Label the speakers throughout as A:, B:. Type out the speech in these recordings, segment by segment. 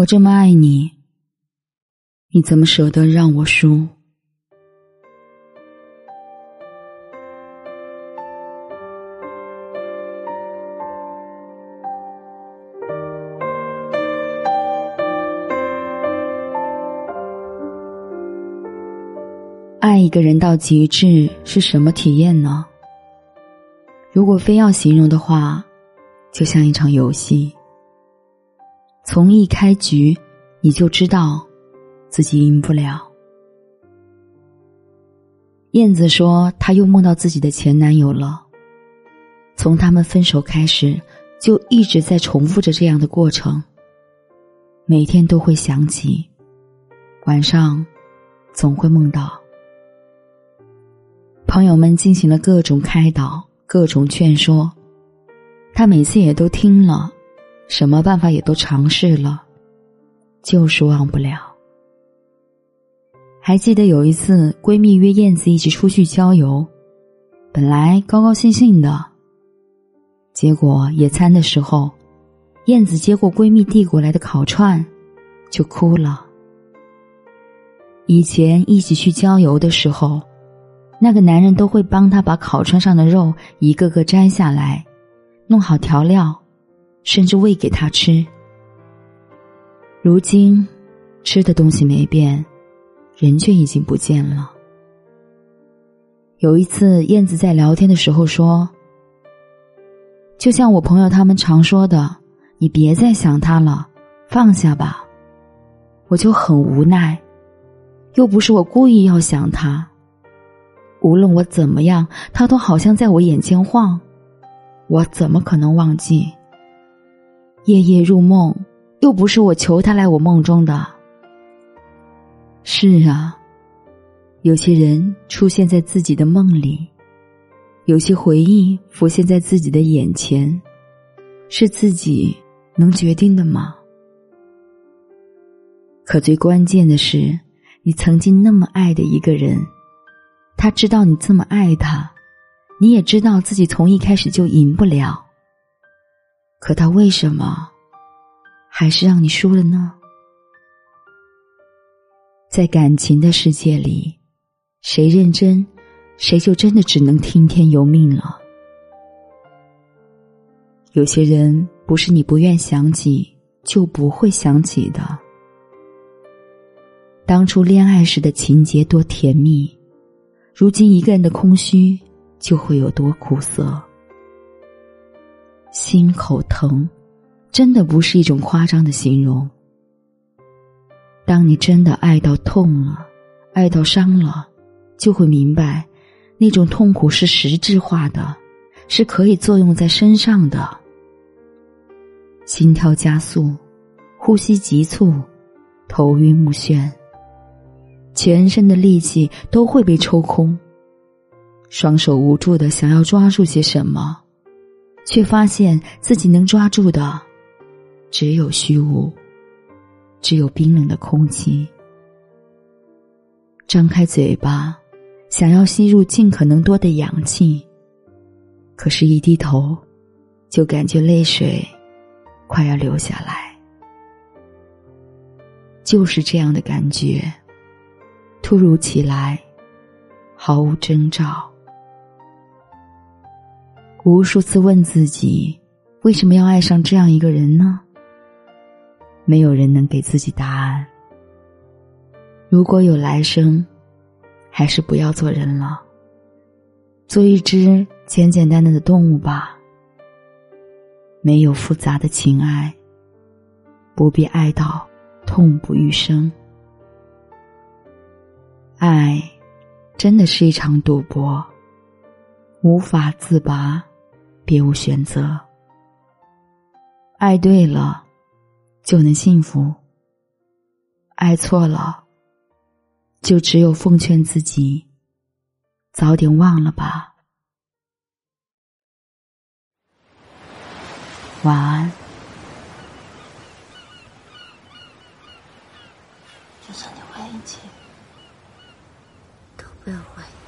A: 我这么爱你，你怎么舍得让我输？爱一个人到极致是什么体验呢？如果非要形容的话，就像一场游戏。从一开局，你就知道自己赢不了。燕子说，她又梦到自己的前男友了。从他们分手开始，就一直在重复着这样的过程。每天都会想起，晚上总会梦到。朋友们进行了各种开导、各种劝说，他每次也都听了。什么办法也都尝试了，就是忘不了。还记得有一次，闺蜜约燕子一起出去郊游，本来高高兴兴的，结果野餐的时候，燕子接过闺蜜递过来的烤串，就哭了。以前一起去郊游的时候，那个男人都会帮她把烤串上的肉一个个摘下来，弄好调料。甚至喂给他吃。如今，吃的东西没变，人却已经不见了。有一次，燕子在聊天的时候说：“就像我朋友他们常说的，你别再想他了，放下吧。”我就很无奈，又不是我故意要想他。无论我怎么样，他都好像在我眼前晃，我怎么可能忘记？夜夜入梦，又不是我求他来我梦中的。是啊，有些人出现在自己的梦里，有些回忆浮现在自己的眼前，是自己能决定的吗？可最关键的是，你曾经那么爱的一个人，他知道你这么爱他，你也知道自己从一开始就赢不了。可他为什么还是让你输了呢？在感情的世界里，谁认真，谁就真的只能听天由命了。有些人不是你不愿想起就不会想起的。当初恋爱时的情节多甜蜜，如今一个人的空虚就会有多苦涩。心口疼，真的不是一种夸张的形容。当你真的爱到痛了，爱到伤了，就会明白，那种痛苦是实质化的，是可以作用在身上的。心跳加速，呼吸急促，头晕目眩，全身的力气都会被抽空，双手无助的想要抓住些什么。却发现自己能抓住的，只有虚无，只有冰冷的空气。张开嘴巴，想要吸入尽可能多的氧气，可是，一低头，就感觉泪水快要流下来。就是这样的感觉，突如其来，毫无征兆。无数次问自己，为什么要爱上这样一个人呢？没有人能给自己答案。如果有来生，还是不要做人了，做一只简简单单的动物吧。没有复杂的情爱，不必爱到痛不欲生。爱，真的是一场赌博，无法自拔。别无选择，爱对了就能幸福，爱错了就只有奉劝自己早点忘了吧。晚安。
B: 就算你怀疑一切，都不要怀疑。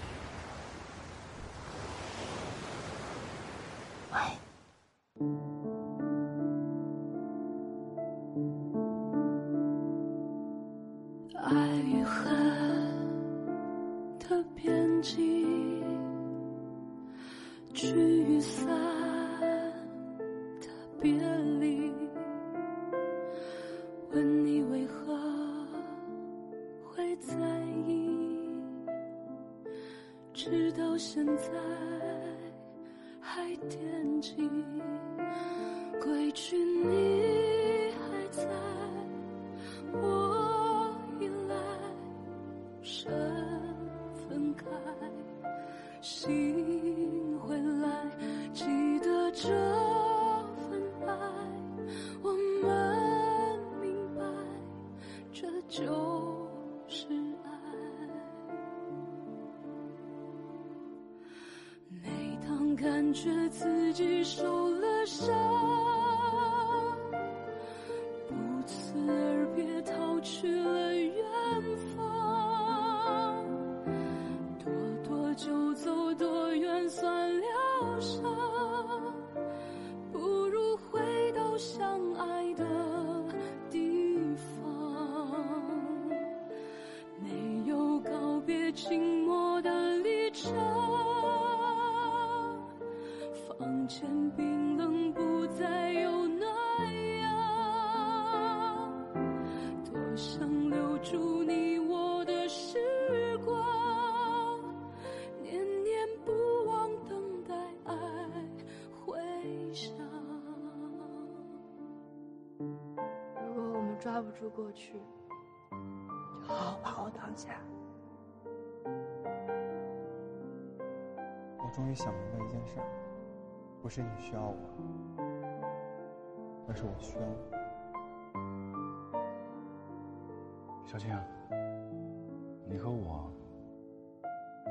B: 的边际，聚散的别离。问你为何会在意？直到现在还惦记，归去你还在，我心回来，记得这份爱，我们明白，这就是爱。每当感觉自己受了伤，就走，多远算疗伤？
C: 抓不住过去，就好好把握当下。
D: 我终于想明白一件事儿，不是你需要我，而是我需要你。
E: 小青，你和我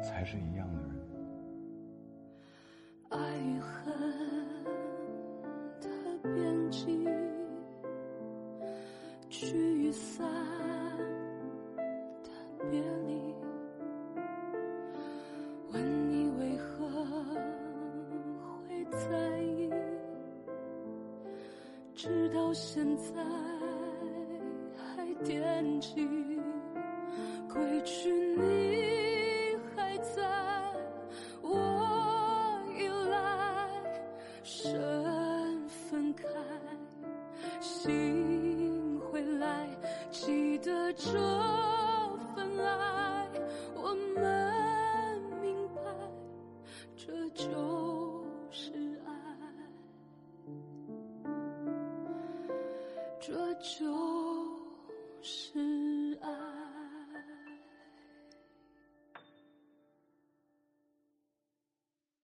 E: 才是一样的人。
B: 聚散的别离。问你为何会在意？直到现在还惦记，归去你